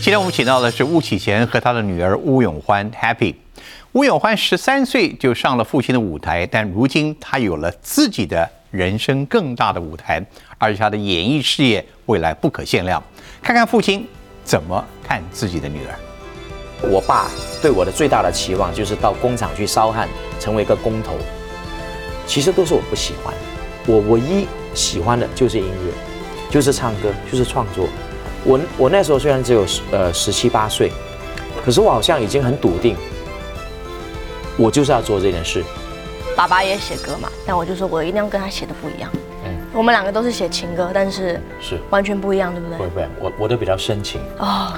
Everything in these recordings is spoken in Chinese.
今天我们请到的是巫启贤和他的女儿巫永欢 Happy。巫永欢十三岁就上了父亲的舞台，但如今他有了自己的人生更大的舞台，而且他的演艺事业未来不可限量。看看父亲怎么看自己的女儿。我爸对我的最大的期望就是到工厂去烧焊，成为一个工头。其实都是我不喜欢，我唯一喜欢的就是音乐，就是唱歌，就是创作。我我那时候虽然只有呃十七八岁，可是我好像已经很笃定，我就是要做这件事。爸爸也写歌嘛，但我就说我一定要跟他写的不一样。嗯，我们两个都是写情歌，但是是完全不一样，对不对？不会不会，我我的比较深情。哦，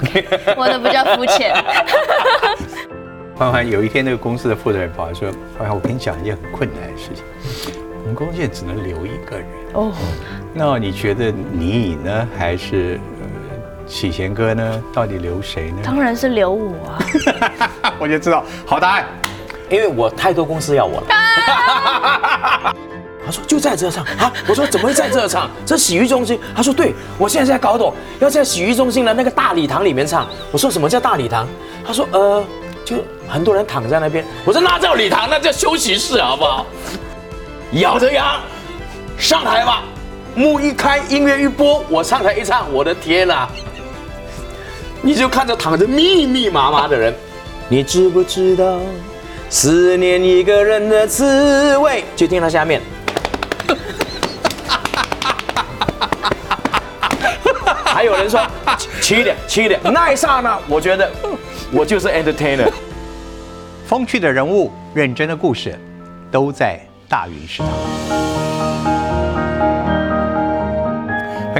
我的比较肤浅。欢欢，有一天那个公司的负责人跑来说：“欢欢，我跟你讲一件很困难的事情，我们公司现在只能留一个人。哦，那你觉得你呢，还是呃启贤哥呢？到底留谁呢？当然是留我啊！我就知道，好答案，因为我太多公司要我了。他说就在这唱啊，我说怎么会在这唱？这洗浴中心。他说对，我现在在搞懂，要在洗浴中心的那个大礼堂里面唱。我说什么叫大礼堂？他说呃。就很多人躺在那边，我说那叫礼堂，那叫休息室，好不好？咬着牙上台吧，幕一开，音乐一播，我上台一唱，我的天哪！你就看着躺着密密麻麻的人，你知不知道思念一个人的滋味？就听到下面，还有人说轻一点，轻一点。那一刹那，我觉得。我就是 entertainer，风趣的人物，认真的故事，都在大云食堂。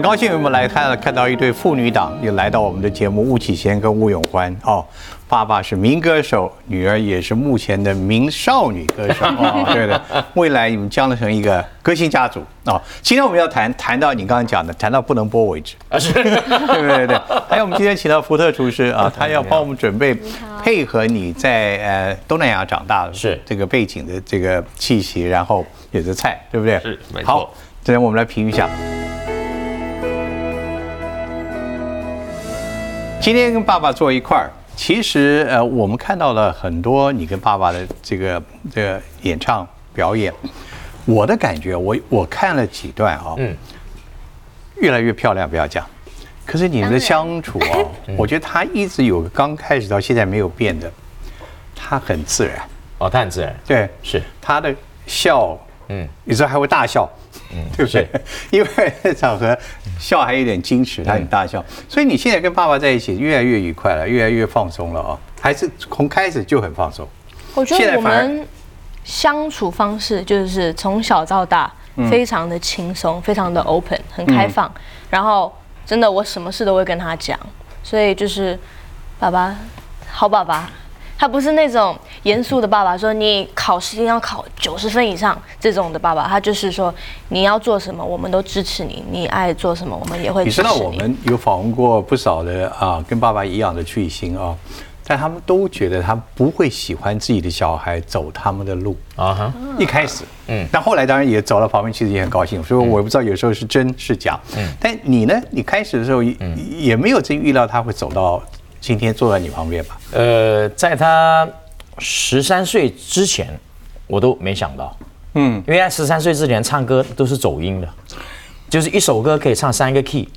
很高兴我们来看看到一对父女档，又来到我们的节目，巫启贤跟巫永欢哦。爸爸是民歌手，女儿也是目前的民少女歌手 哦，对的。未来你们将来成一个歌星家族啊。今天我们要谈谈到你刚刚讲的，谈到不能播为止啊，是，对对对。还有我们今天请到福特厨师啊，他要帮我们准备配合你在呃东南亚长大的是这个背景的这个气息，然后有的菜，对不对？是，没错。好，这边我们来评一下。今天跟爸爸坐一块儿。其实，呃，我们看到了很多你跟爸爸的这个这个演唱表演。我的感觉，我我看了几段啊，嗯，越来越漂亮，不要讲。可是你们的相处啊，我觉得他一直有刚开始到现在没有变的，他很自然。哦，他很自然。对，是他的笑，嗯，有时候还会大笑。嗯，对不对？因为场合笑还有点矜持，他很大笑，所以你现在跟爸爸在一起越来越愉快了，越来越放松了啊！还是从开始就很放松？我觉得我们相处方式就是从小到大非常的轻松，非常的 open，很开放。然后真的我什么事都会跟他讲，所以就是爸爸，好爸爸。他不是那种严肃的爸爸，说你考试一定要考九十分以上这种的爸爸。他就是说你要做什么，我们都支持你。你爱做什么，我们也会支持你。你知道我们有访问过不少的啊，跟爸爸一样的巨星啊，但他们都觉得他不会喜欢自己的小孩走他们的路啊。哈，一开始，嗯，但后来当然也走到旁边，其实也很高兴。所以我也不知道有时候是真是假。嗯，但你呢？你开始的时候也也没有真预料他会走到。今天坐在你旁边吧。呃，在他十三岁之前，我都没想到。嗯，因为他十三岁之前唱歌都是走音的，就是一首歌可以唱三个 key。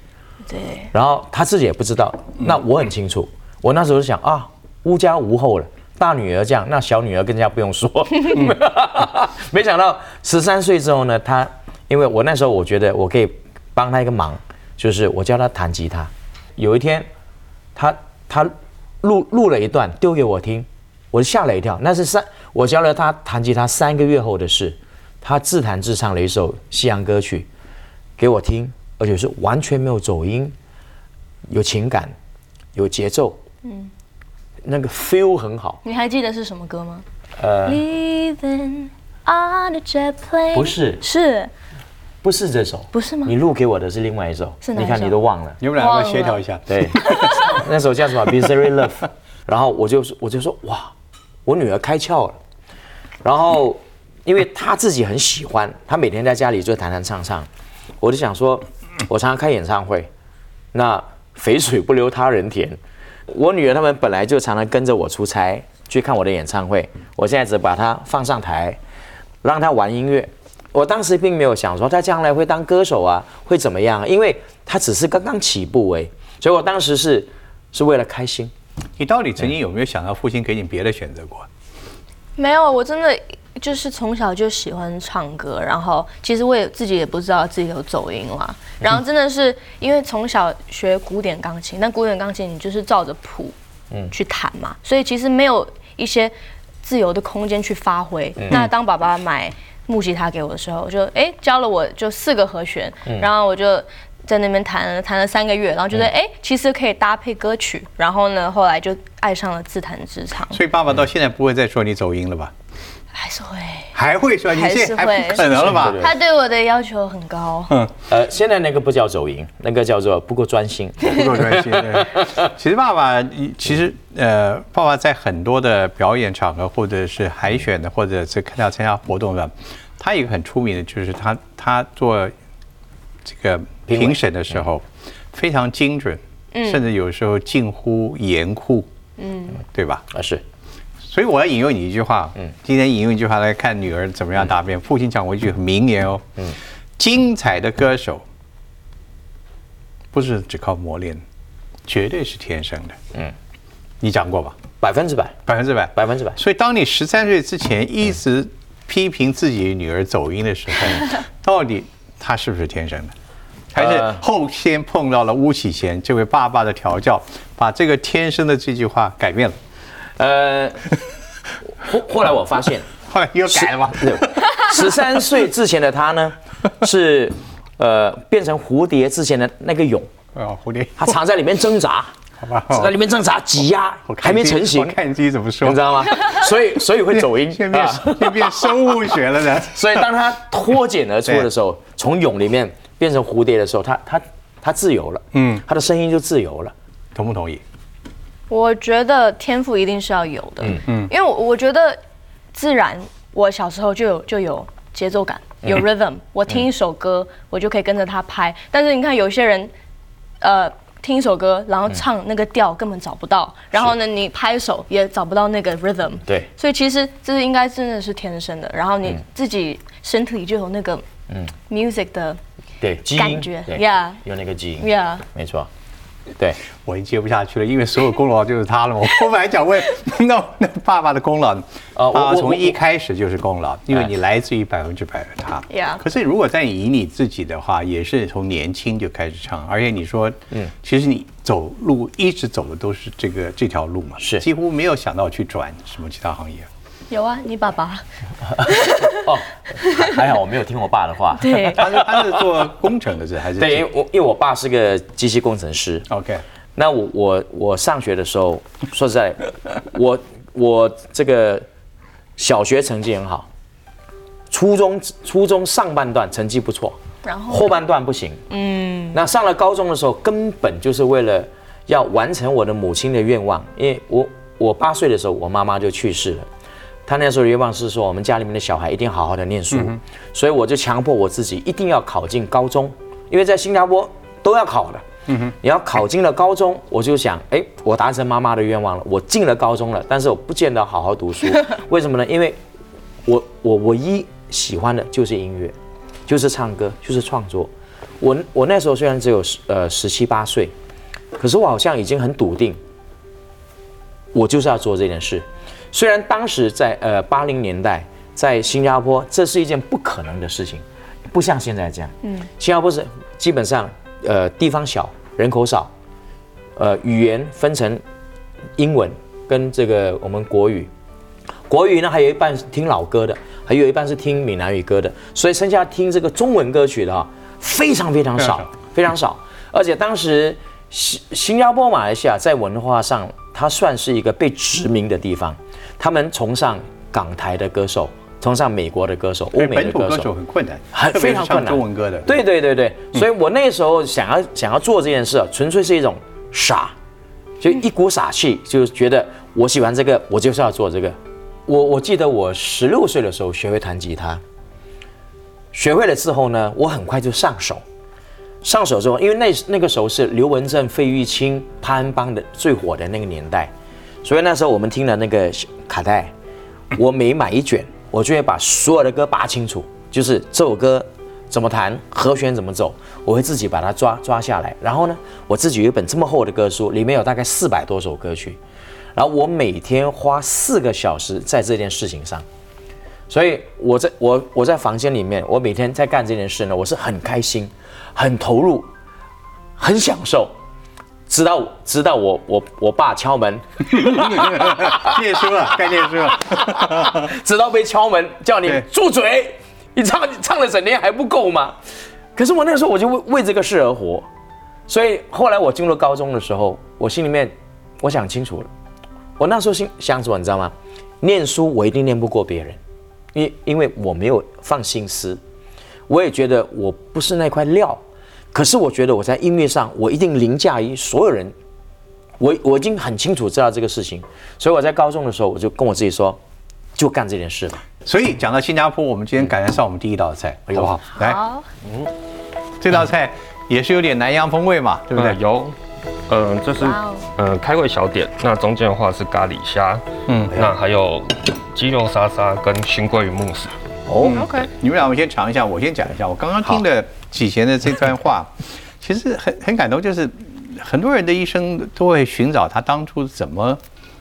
对。然后他自己也不知道，那我很清楚。我那时候想啊，无家无后了，大女儿这样，那小女儿更加不用说。没想到十三岁之后呢，他因为我那时候我觉得我可以帮他一个忙，就是我教他弹吉他。有一天，他。他录录了一段丢给我听，我吓了一跳。那是三我教了他弹吉他三个月后的事，他自弹自唱了一首西洋歌曲给我听，而且是完全没有走音，有情感，有节奏，嗯，那个 feel 很好。你还记得是什么歌吗？呃，不是，是。不是这首，不是吗？你录给我的是另外一首，你看你都忘了，你们两个协调一下。对，那首叫什么？Be Very Love。然后我就我就说哇，我女儿开窍了。然后因为她自己很喜欢，她每天在家里就弹弹唱唱。我就想说，我常常开演唱会，那肥水不流他人田，我女儿他们本来就常常跟着我出差去看我的演唱会，我现在只把她放上台，让她玩音乐。我当时并没有想说她将来会当歌手啊，会怎么样？因为她只是刚刚起步哎，所以我当时是是为了开心。你到底曾经有没有想到父亲给你别的选择过？没有，我真的就是从小就喜欢唱歌，然后其实我也自己也不知道自己有走音啦。然后真的是因为从小学古典钢琴，但古典钢琴你就是照着谱嗯去弹嘛，所以其实没有一些自由的空间去发挥。那当爸爸买木吉他给我的时候，我就哎教了我就四个和弦，然后我就。在那边弹弹了三个月，然后觉得哎，其实可以搭配歌曲，然后呢，后来就爱上了自弹自唱。所以爸爸到现在不会再说你走音了吧？还是会，还会说，还是会，可能了吧？他对我的要求很高。嗯，呃，现在那个不叫走音，那个叫做不够专心，不够专心。其实爸爸，其实呃，爸爸在很多的表演场合，或者是海选的，或者是看到参加活动的，他一个很出名的就是他他做这个。评审的时候非常精准，甚至有时候近乎严酷，嗯，对吧？啊是，所以我要引用你一句话，嗯，今天引用一句话来看女儿怎么样答辩。父亲讲过一句名言哦，嗯，精彩的歌手不是只靠磨练，绝对是天生的，嗯，你讲过吧？百分之百，百分之百，百分之百。所以当你十三岁之前一直批评自己女儿走音的时候，到底她是不是天生的？还是后天碰到了巫启贤这位爸爸的调教，把这个天生的这句话改变了。呃，后后来我发现，后来又改了吗？十三岁之前的他呢，是呃变成蝴蝶之前的那个蛹。哦，蝴蝶，它藏在里面挣扎，好吧，在里面挣扎挤压，还没成型。看你自己怎么说，你知道吗？所以所以会走音，变变变生物学了呢。所以当他脱茧而出的时候，从蛹里面。变成蝴蝶的时候，他他他自由了，嗯，他的声音就自由了，同不同意？我觉得天赋一定是要有的，嗯嗯，因为我我觉得自然，我小时候就有就有节奏感，有 rhythm，我听一首歌，我就可以跟着他拍。但是你看有些人，呃，听一首歌，然后唱那个调根本找不到，然后呢，你拍手也找不到那个 rhythm，对，所以其实这是应该真的是天生的，然后你自己身体里就有那个嗯。music 的。对，基因，对，有那个基因，没错，对，我已经接不下去了，因为所有功劳就是他了。嘛 我本来想问，那那爸爸的功劳，爸爸从一开始就是功劳，因为你来自于百分之百的他。可是如果在以你自己的话，也是从年轻就开始唱，而且你说，嗯，其实你走路一直走的都是这个这条路嘛，是几乎没有想到去转什么其他行业。有啊，你爸爸。哦，还好我没有听我爸的话。对，他是他是做工程的，是还是？对，因为我因为我爸是个机器工程师。OK，那我我我上学的时候，说实在，我我这个小学成绩很好，初中初中上半段成绩不错，然后后半段不行。嗯，那上了高中的时候，根本就是为了要完成我的母亲的愿望，因为我我八岁的时候，我妈妈就去世了。他那时候的愿望是说，我们家里面的小孩一定好好的念书，所以我就强迫我自己一定要考进高中，因为在新加坡都要考的。嗯哼，你要考进了高中，我就想，哎，我达成妈妈的愿望了，我进了高中了，但是我不见得好好读书，为什么呢？因为，我我唯一喜欢的就是音乐，就是唱歌，就是创作。我我那时候虽然只有十呃十七八岁，可是我好像已经很笃定，我就是要做这件事。虽然当时在呃八零年代，在新加坡这是一件不可能的事情，不像现在这样。嗯，新加坡是基本上呃地方小，人口少，呃语言分成英文跟这个我们国语，国语呢还有一半是听老歌的，还有一半是听闽南语歌的，所以剩下听这个中文歌曲的啊非常非常少，非常少。而且当时新新加坡、马来西亚在文化上，它算是一个被殖民的地方。他们崇尚港台的歌手，崇尚美国的歌手，欧美的歌手。很困难，很非常困难。中文歌的，对对对对，所以我那时候想要想要做这件事，纯粹是一种傻，就一股傻气，就觉得我喜欢这个，我就是要做这个。我我记得我十六岁的时候学会弹吉他，学会了之后呢，我很快就上手，上手之后，因为那那个时候是刘文正、费玉清、潘安邦的最火的那个年代，所以那时候我们听了那个卡带，我每买一卷，我就会把所有的歌扒清楚，就是这首歌怎么弹，和弦怎么走，我会自己把它抓抓下来。然后呢，我自己有一本这么厚的歌书，里面有大概四百多首歌曲，然后我每天花四个小时在这件事情上。所以我在我我在房间里面，我每天在干这件事呢，我是很开心、很投入、很享受。直到直到我我我爸敲门，念书了，该念书了。直到被敲门叫你住嘴，你唱唱了整天还不够吗？可是我那个时候我就为为这个事而活，所以后来我进入高中的时候，我心里面我想清楚了，我那时候心想什么你知道吗？念书我一定念不过别人，因因为我没有放心思，我也觉得我不是那块料，可是我觉得我在音乐上我一定凌驾于所有人，我我已经很清楚知道这个事情，所以我在高中的时候我就跟我自己说，就干这件事吧。所以讲到新加坡，我们今天赶得上我们第一道菜，好不好？来，嗯，这道菜也是有点南洋风味嘛，对不对？呃有，嗯、这是嗯开胃小点，那中间的话是咖喱虾，嗯嗯，那还有鸡肉沙沙跟熏鲑鱼慕斯。哦，OK，你们两位先尝一下，我先讲一下。我刚刚听的启贤的这段话，其实很很感动，就是很多人的一生都会寻找他当初怎么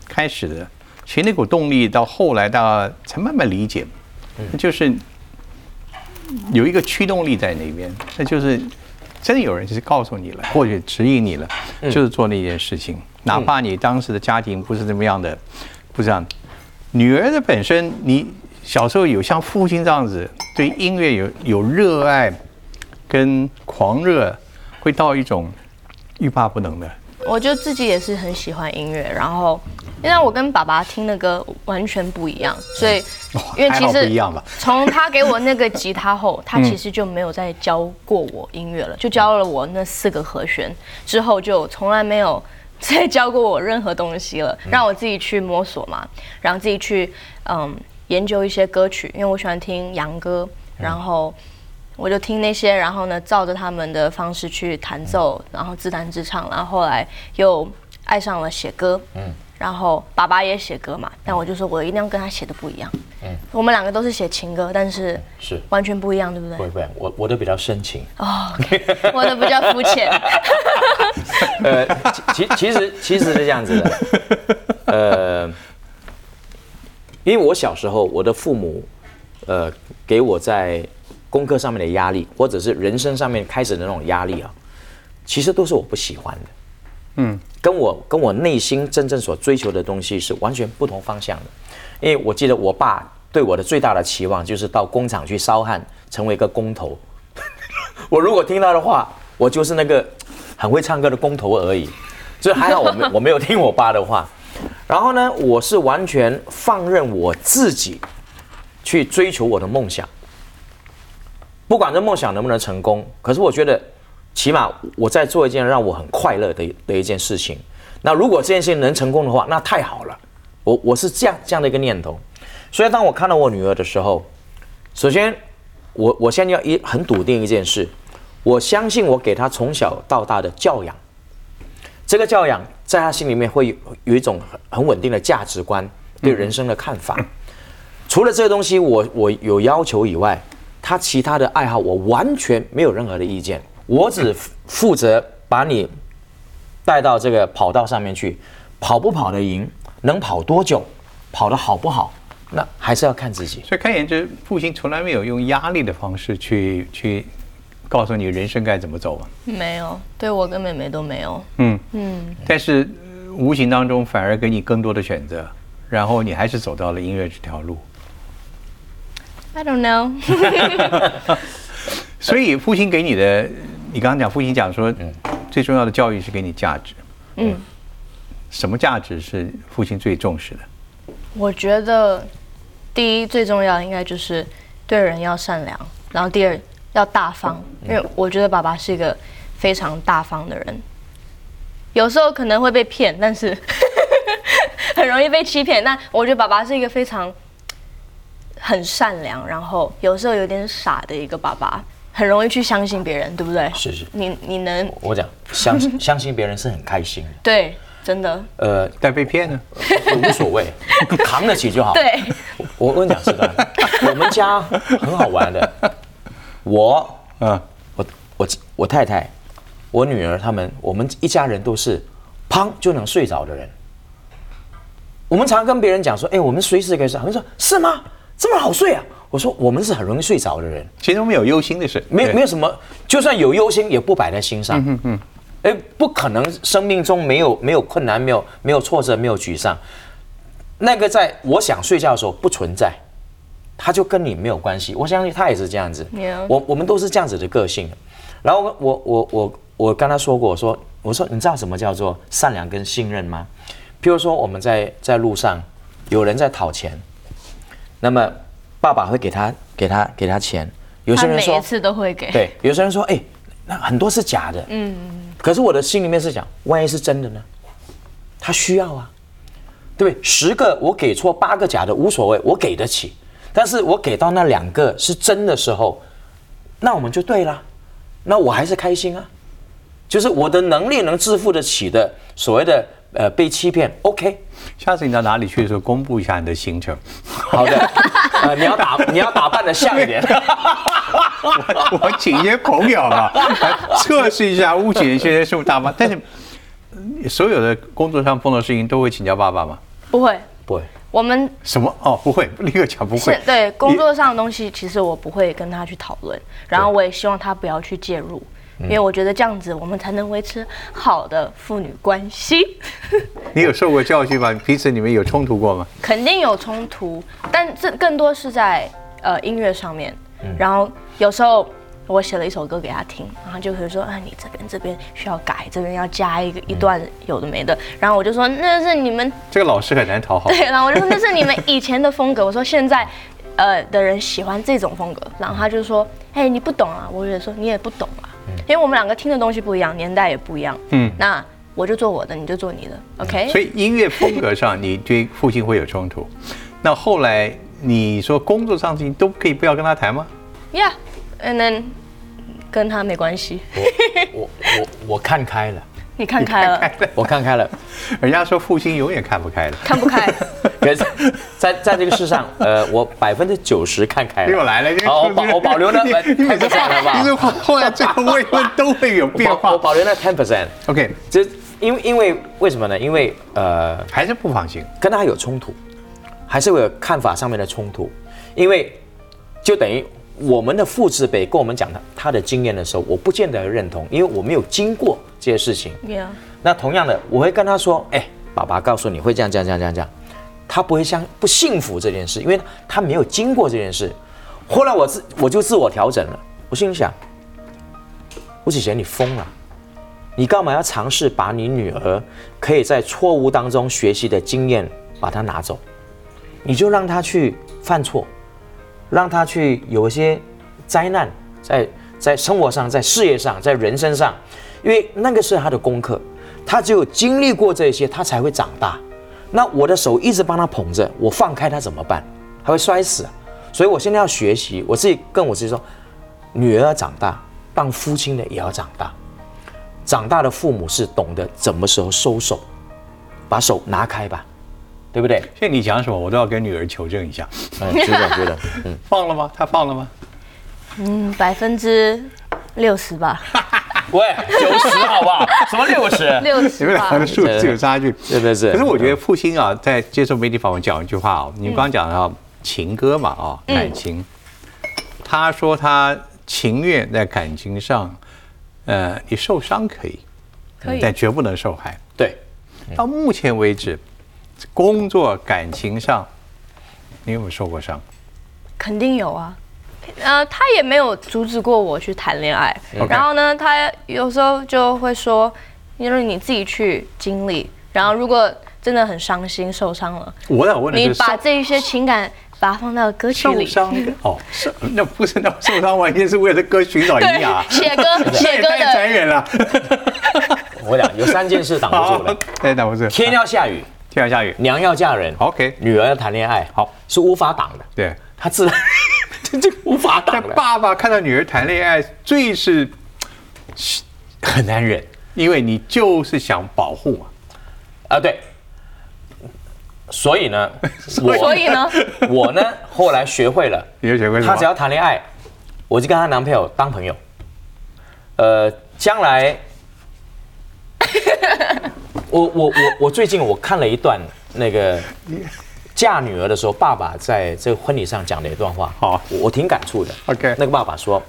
开始的，其实那股动力到后来到才慢慢理解，就是有一个驱动力在那边，那就是真的有人就是告诉你了，或者指引你了，就是做那件事情，哪怕你当时的家庭不是这么样的，不是这样。女儿的本身，你小时候有像父亲这样子对音乐有有热爱跟狂热，会到一种欲罢不能的。我就自己也是很喜欢音乐，然后因为我跟爸爸听的歌完全不一样，所以因为其实不一样吧从他给我那个吉他后，他其实就没有再教过我音乐了，就教了我那四个和弦之后，就从来没有再教过我任何东西了，让我自己去摸索嘛，然后自己去嗯研究一些歌曲，因为我喜欢听洋歌，然后。我就听那些，然后呢，照着他们的方式去弹奏，然后自弹自唱，然后后来又爱上了写歌，嗯，然后爸爸也写歌嘛，但我就说我一定要跟他写的不一样，嗯，我们两个都是写情歌，但是是。完全不一样，对不对？不会不会，我我的比较深情。哦我的比较肤浅，呃，其其其实其实是这样子的，呃，因为我小时候，我的父母，呃，给我在功课上面的压力，或者是人生上面开始的那种压力啊，其实都是我不喜欢的，嗯，跟我跟我内心真正所追求的东西是完全不同方向的。因为我记得我爸对我的最大的期望就是到工厂去烧焊，成为一个工头。我如果听他的话，我就是那个很会唱歌的工头而已。所以还好我没我没有听我爸的话。然后呢，我是完全放任我自己去追求我的梦想，不管这梦想能不能成功，可是我觉得起码我在做一件让我很快乐的的一件事情。那如果这件事情能成功的话，那太好了。我我是这样这样的一个念头。所以当我看到我女儿的时候，首先我我现在要一很笃定一件事，我相信我给她从小到大的教养，这个教养在他心里面会有有一种很很稳定的价值观，对人生的看法。除了这个东西我我有要求以外，他其他的爱好我完全没有任何的意见，我只负责把你带到这个跑道上面去，跑不跑得赢，能跑多久，跑得好不好，那还是要看自己。所以看言之，父亲从来没有用压力的方式去去告诉你人生该怎么走吗。没有，对我跟妹妹都没有，嗯，嗯，但是呃无形当中反而给你更多的选择，然后你还是走到了音乐这条路。I don't know，所以父亲给你的，你刚刚讲父亲讲说，最重要的教育是给你价值。嗯，什么价值是父亲最重视的？我觉得第一最重要的应该就是对人要善良，然后第二要大方，因为我觉得爸爸是一个非常大方的人，有时候可能会被骗，但是 很容易被欺骗。但我觉得爸爸是一个非常很善良，然后有时候有点傻的一个爸爸。很容易去相信别人，对不对？是是你你能我讲相信相信别人是很开心的，对，真的呃，但被骗呢？无所谓，扛得起就好。对，我我跟你讲是的，我们家很好玩的，我嗯，我我我太太，我女儿他们，我们一家人都是砰就能睡着的人。我们常跟别人讲说，哎，我们随时可以睡。他们说是吗？这么好睡啊？我说我们是很容易睡着的人，其实我们有忧心的事，没没有什么，就算有忧心也不摆在心上。嗯嗯，哎，不可能，生命中没有没有困难，没有没有挫折，没有沮丧。那个在我想睡觉的时候不存在，他就跟你没有关系。我相信他也是这样子我我们都是这样子的个性。然后我我我我我跟他说过，我说我说你知道什么叫做善良跟信任吗？譬如说我们在在路上有人在讨钱，那么爸爸会给他给他给他钱，有些人说每一次都会给。对，有些人说，哎、那很多是假的，嗯，可是我的心里面是讲，万一是真的呢？他需要啊，对不对？十个我给错八个假的无所谓，我给得起，但是我给到那两个是真的时候，那我们就对了，那我还是开心啊，就是我的能力能支付得起的所谓的呃被欺骗，OK，下次你到哪里去的时候，公布一下你的行程。好的，呃，你要打 你要打扮的像一点。我我请一些朋友啊，来测试一下误解一些是不是大妈。但是呃所有的工作上碰到事情都会请教爸爸吗？不会，不会，我们什么？哦，不会，立刻讲不会现。对工作上的东西，其实我不会跟他去讨论，然后我也希望他不要去介入，因为我觉得这样子我们才能维持好的父女关系。你有受过教训吗？彼此你们有冲突过吗？肯定有冲突，但这更多是在呃音乐上面。嗯然后有时候我写了一首歌给他听，然后就可以说啊，你这边这边需要改，这边要加一个一段有的没的。然后我就说那是你们这个老师很难讨好。对，然后我就说那是你们以前的风格。我说现在呃的人喜欢这种风格，然后他就说哎你不懂啊，我也说你也不懂啊，因为我们两个听的东西不一样，年代也不一样。嗯嗯，那我就做我的，你就做你的，OK？所以音乐风格上，你对父亲会有冲突。那后来你说工作上事情都可以不要跟他谈吗？Yeah，and then 跟他没关系，我我我看开了，你看开了，我看开了。人家说父亲永远看不开的。看不开。可是在在这个世上，呃，我百分之九十看开了。又来了，好，我保我保留了你呃你每次10%好不好你是后来最后问问都会有变我保我。保留了 ten percent。OK，这因为因为为什么呢？因为呃，还是不放心。跟他有冲突，还是会有看法上面的冲突，因为就等于我们的父执辈跟我们讲他他的经验的时候，我不见得认同，因为我没有经过这些事情。Yeah，那同样的，我会跟他说：“哎、爸爸告诉你会这样这样这样这样这样。”他不会相不幸福这件事，因为他没有经过这件事。后来我自我就自我调整了，我心里想：吴启贤，你疯了！你干嘛要尝试把你女儿可以在错误当中学习的经验把它拿走？你就让她去犯错，让他去有一些灾难，在在生活上、在事业上、在人生上，因为那个是他的功课。他只有经历过这些，他才会长大。那我的手一直帮他捧着，我放开他怎么办？他会摔死！所以我现在要学习，我自己跟我自己说，女儿要长大，当父亲的也要长大。长大的父母是懂得怎么时候收手，把手拿开吧，对不对？现在你讲什么，我都要跟女儿求证一下。嗯，觉得觉得，嗯，放了吗？他放了吗？嗯，百分之六十吧，喂，九十好不好？什么六十？六你十你们两个的。数字有差距。是不是？可是我觉得父亲啊，在接受媒体访问讲一句话哦，你刚刚讲到情歌嘛哦，感情，他说他情愿在感情上，呃，你受伤可以，可以但绝不能受害。对，到目前为止，工作感情上，你有没有受过伤？肯定有啊。呃，他也没有阻止过我去谈恋爱。然后呢，他有时候就会说，因为你自己去经历，然后如果真的很伤心、受伤了，我想问的你把这一些情感把它放到歌曲里。受伤 哦，受那不是那受伤完全是为了歌寻找营养啊，写歌 写歌太残的，忍了。我俩有三件事挡不住好的：，对，那不住天要下雨，天要下雨。娘要嫁人 OK，女儿要谈恋爱，好，是无法挡的，对，他自然 这这无法挡的，爸爸看到女儿谈恋爱，最是很难忍因为你就是想保护嘛。啊。对，所以呢，所以呢，我呢后来学会了，你就学会什么她只要谈恋爱，我就跟她男朋友当朋友。呃，将来，我我我我最近我看了一段那个嫁女儿的时候，爸爸在这个婚礼上讲的一段话，好我我挺感触的。OK 那个爸爸说：“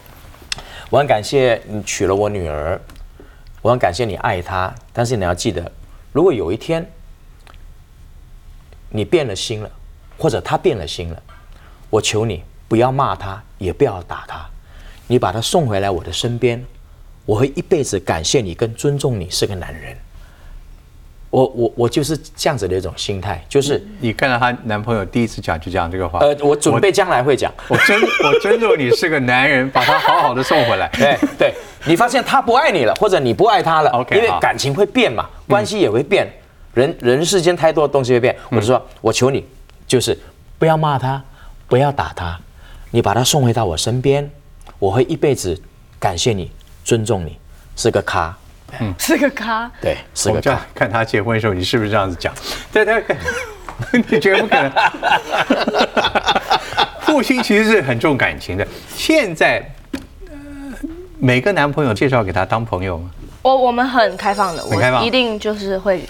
我很感谢你娶了我女儿，我很感谢你爱她，但是你要记得，如果有一天你变了心了，或者她变了心了，我求你不要骂她，也不要打她，你把她送回来我的身边，我会一辈子感谢你跟尊重你是个男人。我我我就是这样子的一种心态，就是你看到她男朋友第一次讲就讲这个话，呃，我准备将来会讲。我尊我尊重你是个男人，把他好好的送回来。对 对，你发现他不爱你了，或者你不爱他了 OK，因为感情会变嘛，关系也会变，人人世间太多的东西会变。我就说，我求你，就是不要骂他，不要打他，你把他送回到我身边，我会一辈子感谢你，尊重你，是个咖，是个咖。对，是个我们这样咖。看他结婚的时候，你是不是这样子讲？对对，你觉得不可能？父亲其实是很重感情的。现在，呃每个男朋友介绍给他当朋友吗？我我们很开放的，很开放我一定就是会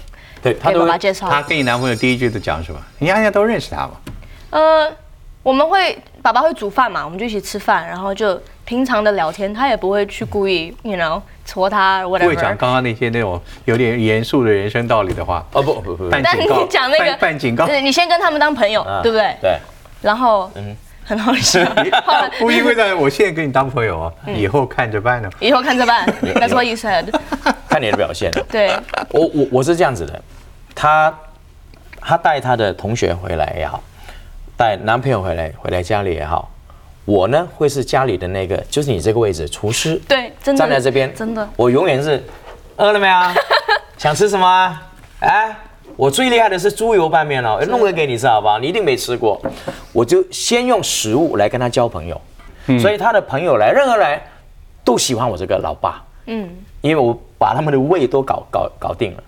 对他爸爸介绍。他跟你男朋友第一句都讲什么？你大家都认识他吗？呃，我们会爸爸会煮饭嘛，我们就一起吃饭，然后就平常的聊天，他也不会去故意，you know，戳他不会讲。刚刚那些那种有点严肃的人生道理的话。哦不不不，但你半警告，讲那个半半警告。对你先跟他们当朋友，啊对不对？对，然后，嗯，很好笑。不因为呢，我现在跟你当朋友啊，嗯以后看着办呢。以后看着办。That's what you said。看你的表现。对，我我我是这样子的，他他带他的同学回来也好，带男朋友回来回来家里也好，我呢会是家里的那个，就是你这个位置厨师，对，真的站在这边，真的。我永远是饿了没啊？想吃什么啊？哎，我最厉害的是猪油拌面哦，弄个给你吃好不好？你一定没吃过，我就先用食物来跟他交朋友，所以他的朋友来，任何来都喜欢我这个老爸，嗯，因为我把他们的胃都搞搞搞定了，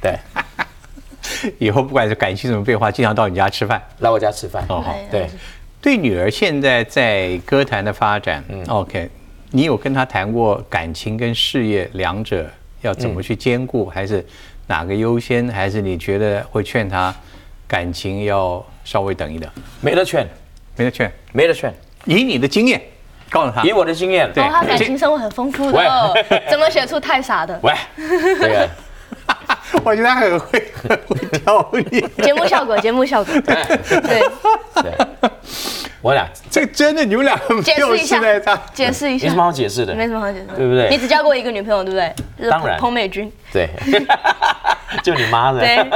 对。以后不管是感情怎么变化，经常到你家吃饭。来我家吃饭。哦，好。对，对女儿现在在歌坛的发展、o 嗯 k 你有跟她谈过感情跟事业两者要怎么去兼顾，还是哪个优先？还是你觉得会劝她感情要稍微等一等？没得劝，没得劝，没得劝。以你的经验告诉她以。我的经验，对哦，他感情生活很丰富的哦，怎么写出太傻的？喂，这个我觉得他很会，很会教你。节目效果，节目效果。对，对，我俩 这真的，你们两个没有解释一下。解释一下没什。么好解释的，没什么好解释，对不对你只交过一个女朋友，对不对？就是当然彭美君。对，就你妈的。对，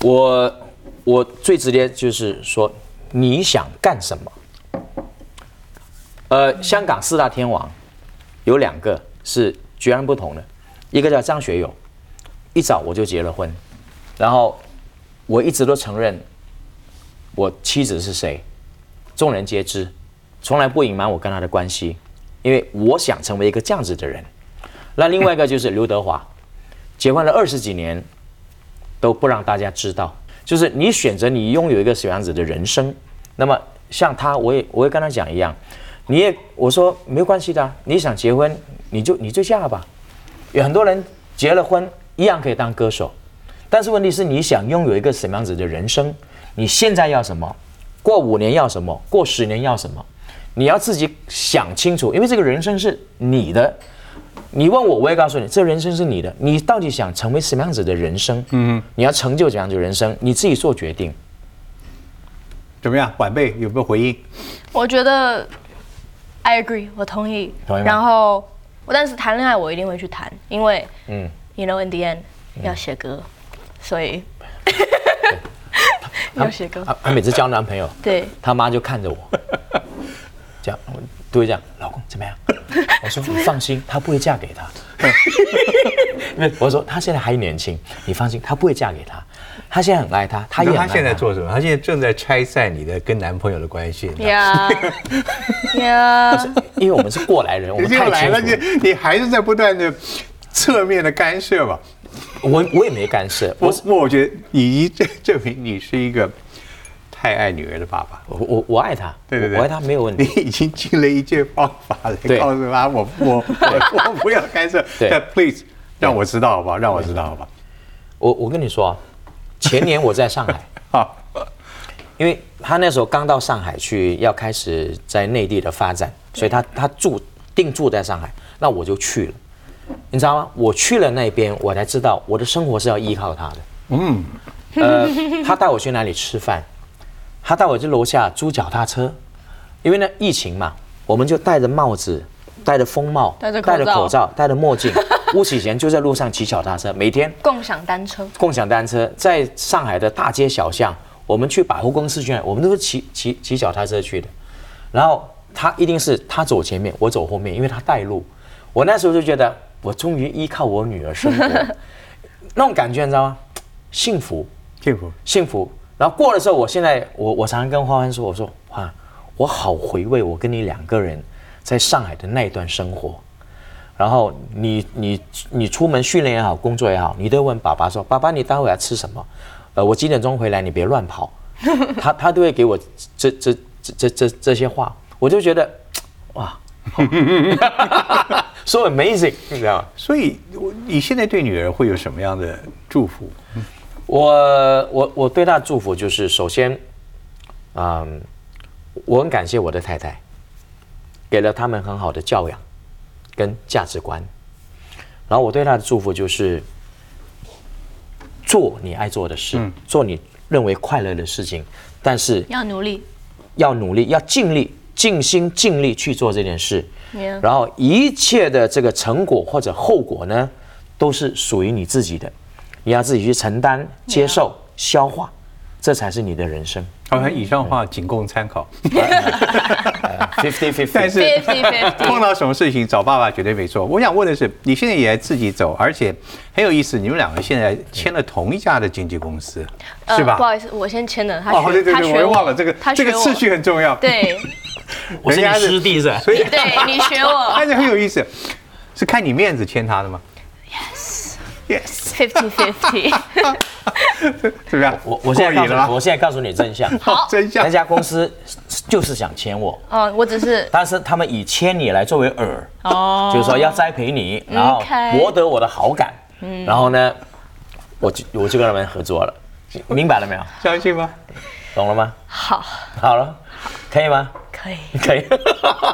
我我最直接就是说，你想干什么？呃，香港四大天王有两个是截然不同的，一个叫张学友，一早我就结了婚，然后我一直都承认我妻子是谁，众人皆知，从来不隐瞒我跟她的关系，因为我想成为一个这样子的人。那另外一个就是刘德华，结婚了二十几年，都不让大家知道。就是你选择你拥有一个什么样子的人生，那么像他，我也我也跟他讲一样，你也我说没关系的，你想结婚你就你就嫁吧。有很多人结了婚一样可以当歌手，但是问题是你想拥有一个什么样子的人生？你现在要什么？过五年要什么？过十年要什么？你要自己想清楚，因为这个人生是你的。你问我，我也告诉你，这人生是你的，你到底想成为什么样子的人生？嗯，你要成就怎样的人生，你自己做决定。怎么样？晚辈有没有回应？我觉得 I agree，我同意。同意然后，我但是谈恋爱我一定会去谈，因为嗯，you know in the end 要写歌，所以 要写歌。她她每次交男朋友，对，他妈就看着我，这样我都会这样，老公怎么样？我说 你放心，他不会嫁给他。因为我说他现在还年轻，你放心，他不会嫁给他，他现在很爱他，他也很爱他现在做什么？他现在正在拆散你的跟男朋友的关系。呀呀，因为我们是过来人，我们太就来了，你你还是在不断的侧面的干涉吧。我我也没干涉，我我我觉得已经证明你是一个太爱女儿的爸爸。我我我爱她，对对对，我爱她没有问题你。已经尽了一切方法来对告诉他，我我 我我不要干涉，对但 please 让我知道好不好？让我知道好不好？我我跟你说啊，前年我在上海，好，因为他那时候刚到上海去，要开始在内地的发展，所以他他住定住在上海，那我就去了。你知道吗？我去了那边，我才知道我的生活是要依靠他的。嗯，呃，他带我去哪里吃饭？他带我去楼下租脚踏车，因为呢疫情嘛，我们就戴着帽子，戴着风帽，戴着口罩，戴着墨镜，吴启贤就在路上骑脚踏车，每天共享单车，共享单车，在上海的大街小巷，我们去百货公司去，我们都是骑骑骑脚踏车去的。然后他一定是他走前面，我走后面，因为他带路。我那时候就觉得，我终于依靠我女儿生活，那种感觉你知道吗？幸福，幸福。幸福。然后过的时候，我现在我我常常跟欢欢说，我说啊，我好回味我跟你两个人在上海的那一段生活。然后你你你出门训练也好，工作也好，你都问爸爸说，爸爸你待会要吃什么？呃，我几点钟回来？你别乱跑。他他都会给我这这这这这这些话，我就觉得哇，so amazing，你知道吗？所以，我你现在对女儿会有什么样的祝福？我我我对她的祝福就是，首先，嗯，我很感谢我的太太，给了他们很好的教养跟价值观。然后我对她的祝福就是，做你爱做的事，做你认为快乐的事情，但是要努力。要努力，要尽力、尽心尽力去做这件事。然后一切的这个成果或者后果呢，都是属于你自己的，你要自己去承担、接受、消化，这才是你的人生。好像以上话仅供参考，Fifty fifty，但是 Fifty fifty 碰到什么事情找爸爸绝对没错。我想问的是，你现在也自己走，而且很有意思，你们两个现在签了同一家的经纪公司，呃是吧不？好意思，我先签的，他哦，学，对对对，我又忘了这个这个次序很重要。，对 我是你师弟是吧？所以对，你学我 但是很有意思，是看你面子签他的吗？Yes，Yes，fifty fifty。是不是？我我现在告诉你，我现在告诉你真相。好真相那。家公司就是想签我，哦，我只是但是他们以签你来作为饵，哦，就是说要栽培你，然后博得我的好感，嗯然后呢，我就我就跟他们合作了，明白了没有？相信吗？懂了吗？好，好了，可以吗？可以。可以，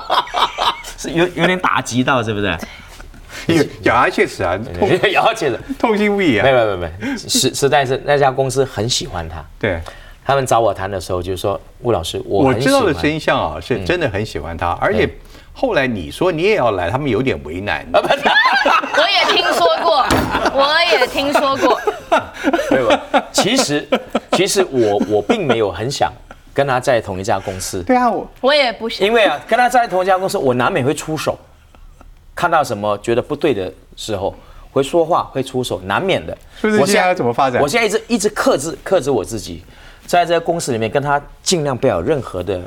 是有有点打击到，是不是？咬咬牙切齿啊，痛了解的，痛心不已啊没。有没有没有，实实在是那家公司很喜欢他，对，他们找我谈的时候就说，吴老师，我知道的真相啊，是真的很喜欢他，而且后来你说你也要来，他们有点为难。我也听说过，我也听说过。没有，没有其实 其实我我并没有很想跟他在同一家公司，对啊，我我也不想。因为啊，跟他在同一家公司，我难免会出手，看到什么觉得不对的时候，会说话，会出手，难免的。我是不是现在要怎么发展？我现在一直一直克制克制我自己，在这个公司里面跟他尽量不要有任何的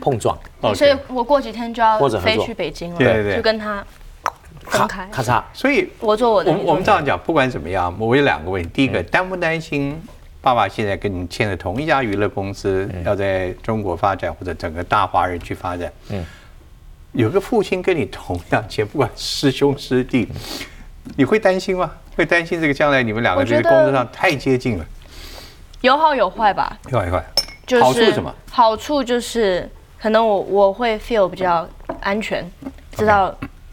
碰撞。所以我过几天就要或者飞去北京了，对对对。就跟他分咔开。咔嚓，所以我做我的我我们这样讲，不管怎么样，我有两个问题。第一个，担不担心爸爸现在跟你签了同一家娱乐公司，要在中国发展或者整个大华人去发展？嗯有个父亲跟你同样签，不管师兄师弟，你会担心吗？会担心这个将来你们两个这个我觉得工作上太接近了？有好有坏吧，有好有坏，就是好处是什么？好处就是可能我我会 feel 比较安全，知道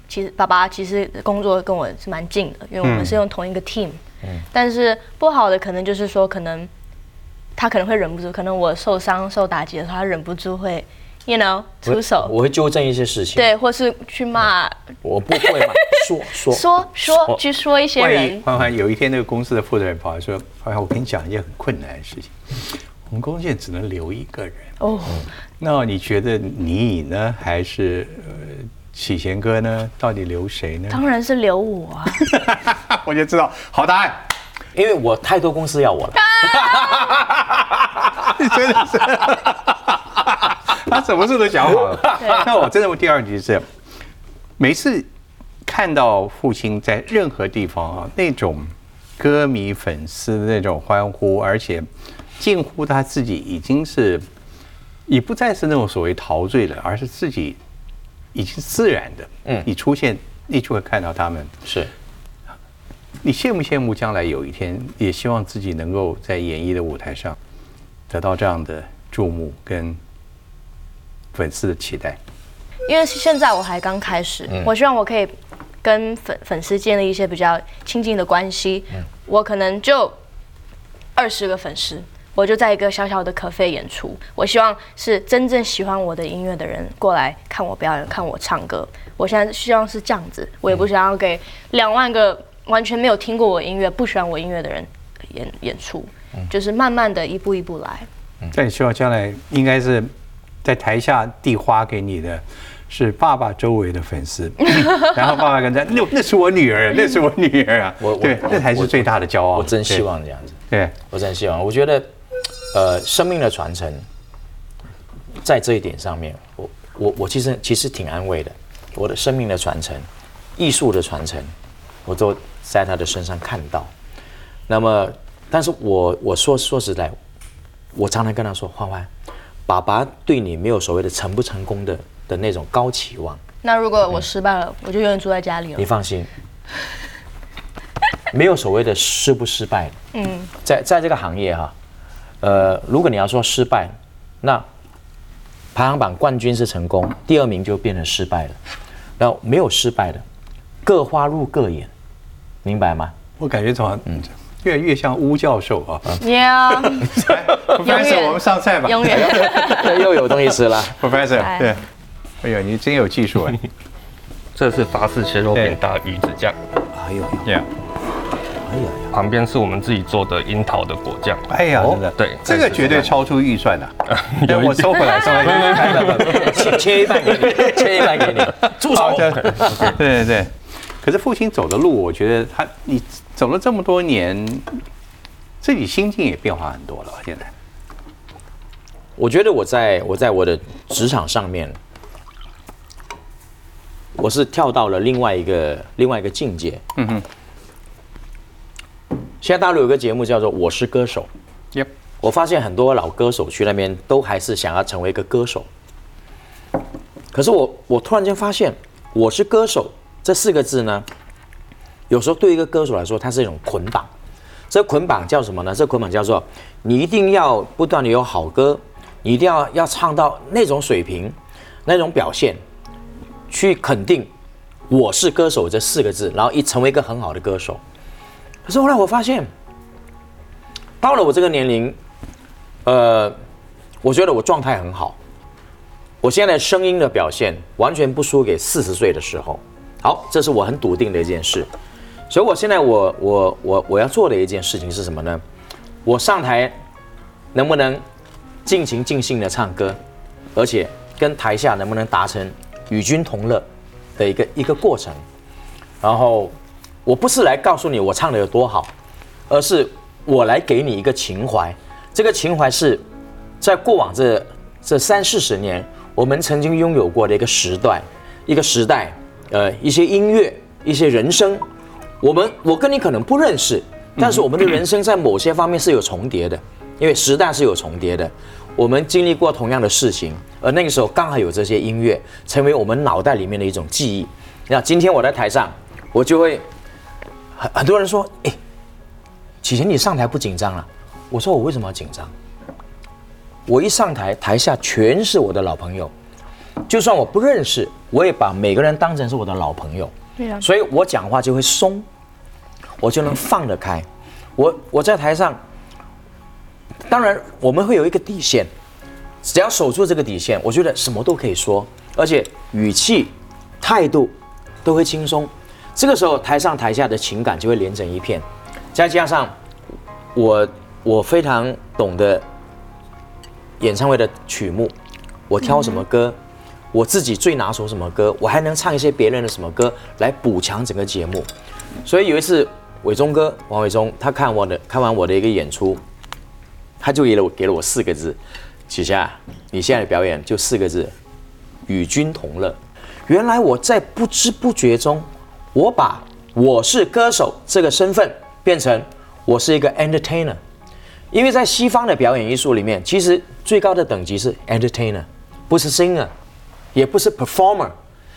其实爸爸其实工作跟我是蛮近的，因为我们是用同一个 team。但是不好的可能就是说，可能他可能会忍不住，可能我受伤受打击的时候，他忍不住会，you know，出手，我会纠正一些事情，对，或是去骂，我不会嘛，说说 说说去说一些万一人，欢欢有一天那个公司的负责人跑来说：“欢欢，我跟你讲一件很困难的事情，我们公司现在只能留一个人。哦，那你觉得你呢，还是呃启贤哥呢？到底留谁呢？当然是留我啊！我就知道，好答案，因为我太多公司要我了。真的是，他什么事都想好了。那我真的问第二题是，每次看到父亲在任何地方啊，那种歌迷粉丝的那种欢呼，而且近乎他自己已经是，已不再是那种所谓陶醉了，而是自己已经自然的，嗯，你出现，你就会看到他们。是，你羡不羡慕将来有一天，也希望自己能够在演艺的舞台上得到这样的注目跟粉丝的期待。因为现在我还刚开始，我希望我可以跟粉粉丝建立一些比较亲近的关系。我可能就二十个粉丝，我就在一个小小的可费演出。我希望是真正喜欢我的音乐的人过来看我表演，看我唱歌。我现在希望是这样子，我也不想要给两万个完全没有听过我音乐、不喜欢我音乐的人演演出，就是慢慢的一步一步来。但你希望将来应该是在台下递花给你的是爸爸周围的粉丝，然后爸爸跟他那那是我女儿，那是我女儿啊，我我对，那才是最大的骄傲。我真希望这样子，对，我真希望。我觉得，呃，生命的传承，在这一点上面，我我我其实其实挺安慰的。我的生命的传承，艺术的传承，我都在他的身上看到。那么，但是我我说说实在，我常常跟他说，欢欢，爸爸对你没有所谓的成不成功的的那种高期望。那如果我失败了，我就永远住在家里了你。放心，没有所谓的失不失败。嗯，在在这个行业哈，呃，如果你要说失败，那排行榜冠军是成功，第二名就变成失败了。然后没有失败的，各花入各眼，明白吗？我感觉怎么嗯越来越像巫教授啊。Yeah，Professor，我们上菜吧。永远。又有东西吃了。Professor，哎对，哎呦，你真有技术哎。这是法式切肉饼搭鱼子酱，哎呦，Yeah，哎呀，旁边是我们自己做的樱桃的果酱。哎呀，哦真的，对这个绝对超出预算的。对，我收回来，收回来。切切一半给你，切一半给你，住手 对对对。可是父亲走的路，我觉得他你走了这么多年，自己心境也变化很多了。现在，我觉得我在我在我的职场上面，我是跳到了另外一个另外一个境界。嗯哼。现在大陆有个节目叫做《我是歌手》，Yep，我发现很多老歌手去那边都还是想要成为一个歌手。可是我我突然间发现，我是歌手这四个字呢，有时候对一个歌手来说，它是一种捆绑。这捆绑叫什么呢？这捆绑叫做你一定要不断的有好歌，你一定要要唱到那种水平，那种表现，去肯定我是歌手这四个字，然后一成为一个很好的歌手。可是后来我发现，到了我这个年龄，呃，我觉得我状态很好，我现在声音的表现完全不输给四十岁的时候。好，这是我很笃定的一件事。所以我现在我我我我要做的一件事情是什么呢？我上台能不能尽情尽兴的唱歌，而且跟台下能不能达成与君同乐的一个一个过程。然后我不是来告诉你我唱的有多好，而是我来给你一个情怀。这个情怀是在过往这这三四十年，我们曾经拥有过的一个时代，一个时代，呃，一些音乐，一些人生。我们我跟你可能不认识，但是我们的人生在某些方面是有重叠的，因为时代是有重叠的。我们经历过同样的事情，而那个时候刚好有这些音乐，成为我们脑袋里面的一种记忆。那今天我在台上，我就会很很多人说，哎，启贤你上台不紧张啊？我说我为什么要紧张？我一上台，台下全是我的老朋友，就算我不认识，我也把每个人当成是我的老朋友。对啊，所以我讲话就会松，我就能放得开。我我在台上，当然我们会有一个底线，只要守住这个底线，我觉得什么都可以说，而且语气、态度都会轻松。这个时候，台上台下的情感就会连成一片，再加上我我非常懂得演唱会的曲目，我挑什么歌，我自己最拿手什么歌，我还能唱一些别人的什么歌来补强整个节目。所以有一次，伟忠哥王伟忠他看我的看完我的一个演出，他就给了我给了我四个字：启霞，你现在的表演就四个字，与君同乐。原来我在不知不觉中，我把我是歌手这个身份变成我是一个 entertainer。因为在西方的表演艺术里面，其实最高的等级是 entertainer，不是 singer，也不是 performer。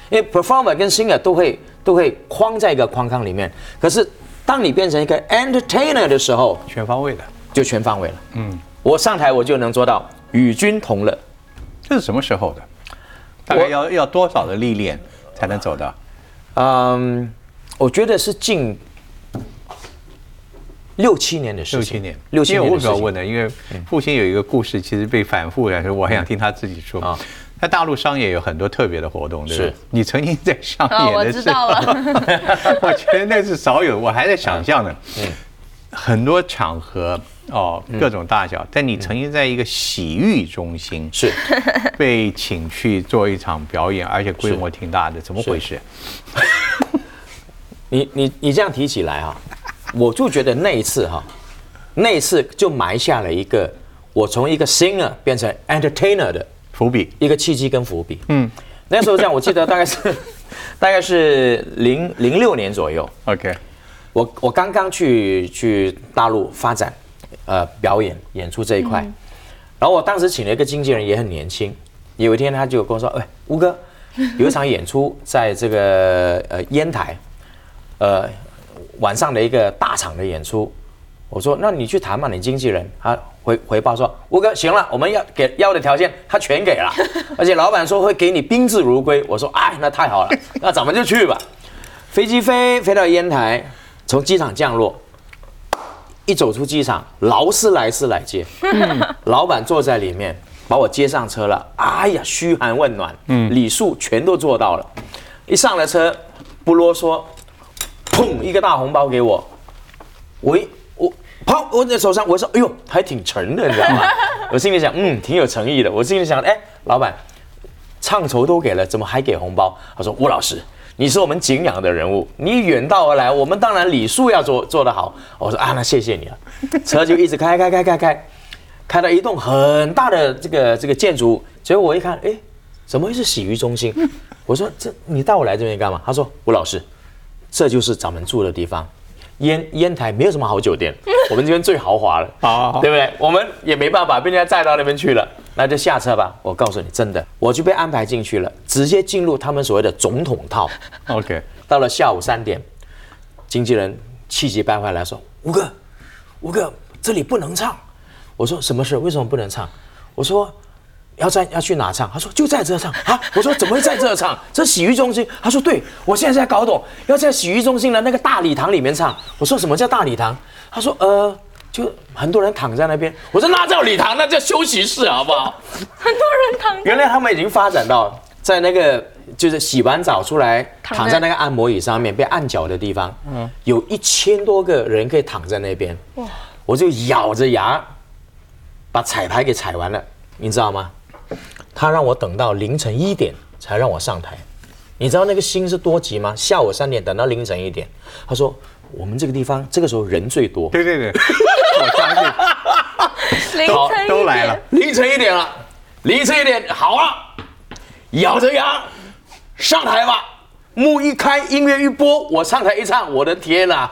因为 performer 跟 singer 都会都会框在一个框框里面。可是当你变成一个 entertainer 的时候，全方位的，就全方位了。嗯，我上台我就能做到与君同乐。这是什么时候的？大概要要多少的历练才能走到？嗯，我觉得是近六七年的事情。六七年，六七因为我为年的事情。什么要问呢？因为父亲有一个故事，其实被反复来说，我还想听他自己说啊。在大陆商演有很多特别的活动，对不对是？你曾经在商演的时候，知道了。我觉得那是少有，我还在想象呢。嗯很多场合哦，各种大小，但你曾经在一个洗浴中心是。被请去做一场表演，而且规模挺大的，怎么回事？你你你这样提起来啊、我就觉得那一次哈、那一次就埋下了一个我从一个 singer 变成 entertainer 的伏笔，一个契机跟伏笔。嗯，那时候这样，我记得大概是 大概是零零六年左右，OK，我我刚刚去去大陆发展，呃，表演演出这一块，然后我当时请了一个经纪人，也很年轻。有一天他就跟我说：“哎，吴哥，有一场演出在这个呃烟台，呃晚上的一个大场的演出。”我说：“那你去谈嘛，你经纪人。”他回回报说：“吴哥，行了，我们要给要的条件他全给了，而且老板说会给你宾至如归。”我说：“哎，那太好了，那咱们就去吧。”飞机飞飞到烟台，从机场降落，一走出机场，劳斯莱斯来接，老板坐在里面，把我接上车了。哎呀，嘘寒问暖，礼数全都做到了。一上了车，不啰嗦，砰，一个大红包给我。我一我砰，我在手上，我说，哎呦，还挺沉的，你知道吗？我心里想，嗯，挺有诚意的。我心里想，哎，老板，唱酬都给了，怎么还给红包？他说，吴老师。你是我们敬仰的人物，你远道而来，我们当然礼数要做做得好。我说啊，那谢谢你了。车就一直开开开开开，开到一栋很大的这个这个建筑物，结果我一看，哎，怎么会是洗浴中心？我说这你带我来这边干嘛？他说吴老师，这就是咱们住的地方。烟烟台没有什么好酒店，我们这边最豪华了，好对不对？我们也没办法被人家载到那边去了，那就下车吧。我告诉你，真的，我就被安排进去了，直接进入他们所谓的总统套。OK，到了下午三点，经纪人气急败坏来说：“吴哥，吴哥，这里不能唱。”我说：“什么事？为什么不能唱？”我说：“要在要去哪唱？”他说：“就在这唱。”啊，我说：“怎么会在这唱？这洗浴中心。”他说：“对，我现在才搞懂，要在洗浴中心的那个大礼堂里面唱。”我说：“什么叫大礼堂？”他说：“呃。”就很多人躺在那边，我说那叫礼堂，那叫休息室，好不好？很多人躺原来他们已经发展到在那个就是洗完澡出来躺在那个按摩椅上面被按脚的地方，嗯有一千多个人可以躺在那边。哇我就咬着牙把彩排给踩完了，你知道吗？他让我等到凌晨一点才让我上台，你知道那个心是多急吗？下午三点等到凌晨一点，他说我们这个地方这个时候人最多，对对对，好晨都来了，凌晨一点了，凌晨一点，好了，咬着牙上台吧。幕一开，音乐一播，我上台一唱，我的天呐、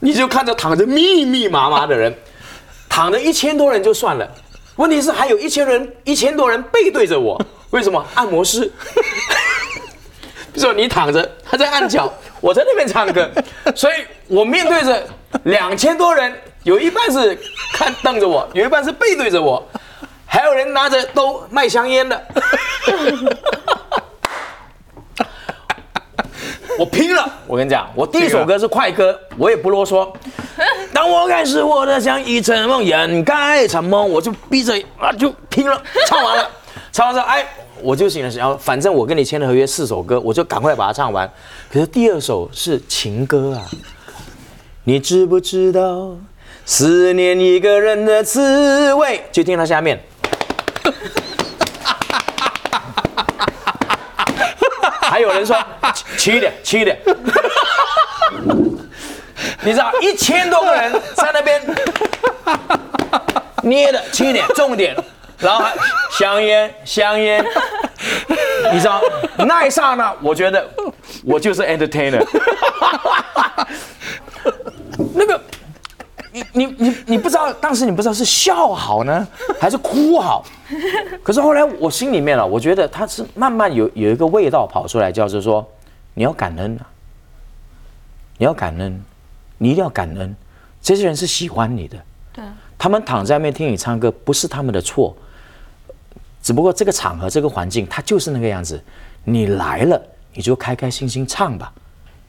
你就看着躺着密密麻麻的人，躺着一千多人就算了，问题是还有一千人，一千多人背对着我，为什么？按摩师。说你躺着，他在按脚，我在那边唱歌，所以我面对着两千多人，有一半是看瞪着我，有一半是背对着我，还有人拿着都卖香烟的。我拼了！我跟你讲，我第一首歌是快歌，我也不啰嗦。当我开始我的像一场梦，掩盖沉默，我就闭着啊就拼了，唱完了，唱完之后，哎，我就行了。然后，反正我跟你签的合约四首歌，我就赶快把它唱完。可是第二首是情歌啊，你知不知道思念一个人的滋味？就听到下面。还有人说轻一点，轻一点。你知道一千多个人在那边捏的轻一点，重点，然后还香烟香烟，你知道那一刹那，我觉得我就是 entertainer。那个你你你你不知道，当时你不知道是笑好呢，还是哭好。可是后来我心里面啊，我觉得他是慢慢有有一个味道跑出来，叫做说你要感恩啊，你要感恩，你一定要感恩，这些人是喜欢你的，对，他们躺在那边听你唱歌，不是他们的错，只不过这个场合、这个环境，它就是那个样子。你来了，你就开开心心唱吧。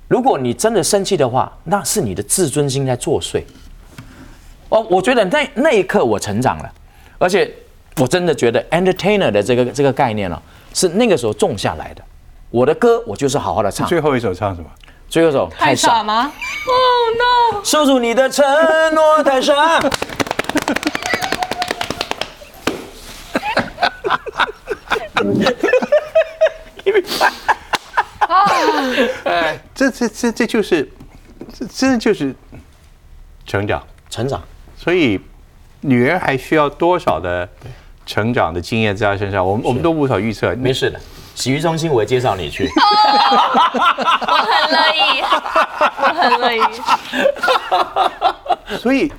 如果你真的生气的话，那是你的自尊心在作祟。哦，我觉得那那一刻我成长了，而且我真的觉得 entertainer 的这个这个概念呢、是那个时候种下来的。我的歌我就是好好的唱，最后一首唱什么？最后一首太傻吗？Oh no！守住你的承诺太傻。这这这这就是，这真的就是成长。成长，所以女人还需要多少的成长的经验在她身上？我们我们都无法预测。没事的。洗浴中心我会介绍你去。我很乐意，我很乐意。所以，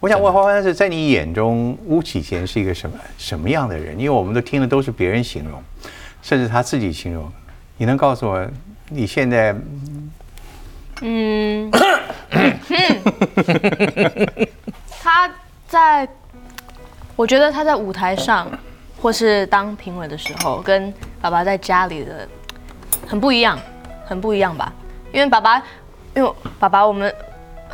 我想问花花是在你眼中，巫启贤是一个什么什么样的人？因为我们都听的都是别人形容，甚至他自己形容。你能告诉我，你现在嗯，他在，我觉得他在舞台上，或是当评委的时候，跟爸爸在家里的很不一样，很不一样吧？因为爸爸，因为爸爸我们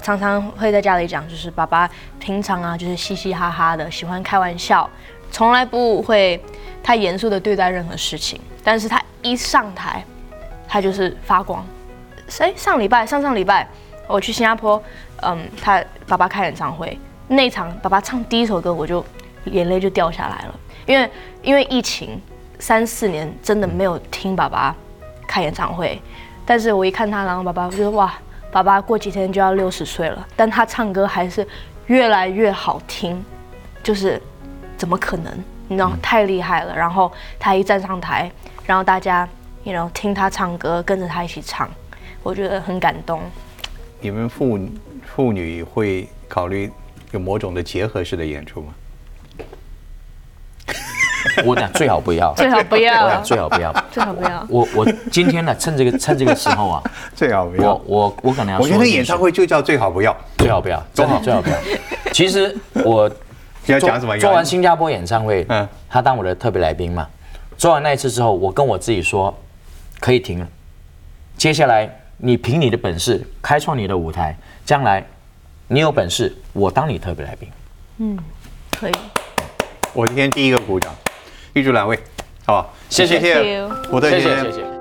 常常会在家里讲，就是爸爸平常啊，就是嘻嘻哈哈的，喜欢开玩笑，从来不会太严肃的对待任何事情。但是他一上台，他就是发光。哎，上礼拜、上上礼拜我去新加坡，嗯，他爸爸开演唱会，那一场爸爸唱第一首歌，我就眼泪就掉下来了，因为因为疫情三四年真的没有听爸爸开演唱会，但是我一看他，然后爸爸我觉得哇，爸爸过几天就要六十岁了，但他唱歌还是越来越好听，就是怎么可能？你知道太厉害了。然后他一站上台，然后大家，you know 听他唱歌，跟着他一起唱，我觉得很感动。你们父父女会考虑有某种的结合式的演出吗？我讲最好不要，最好不要我要讲，最好不要。最好不要。我我今天呢，趁这个 趁这个时候啊，最好不要我。我我可能要我觉得演唱会就叫最好不要。最好不要，真的最好不要。其实我你 要讲什么？做完新加坡演唱会，嗯嗯，他当我的特别来宾嘛。做完那一次之后，我跟我自己说，可以停了。接下来，你凭你的本事开创你的舞台，将来你有本事，我当你特别来宾。嗯可以。我今天第一个鼓掌，预祝两位，好不好？谢谢谢谢谢谢。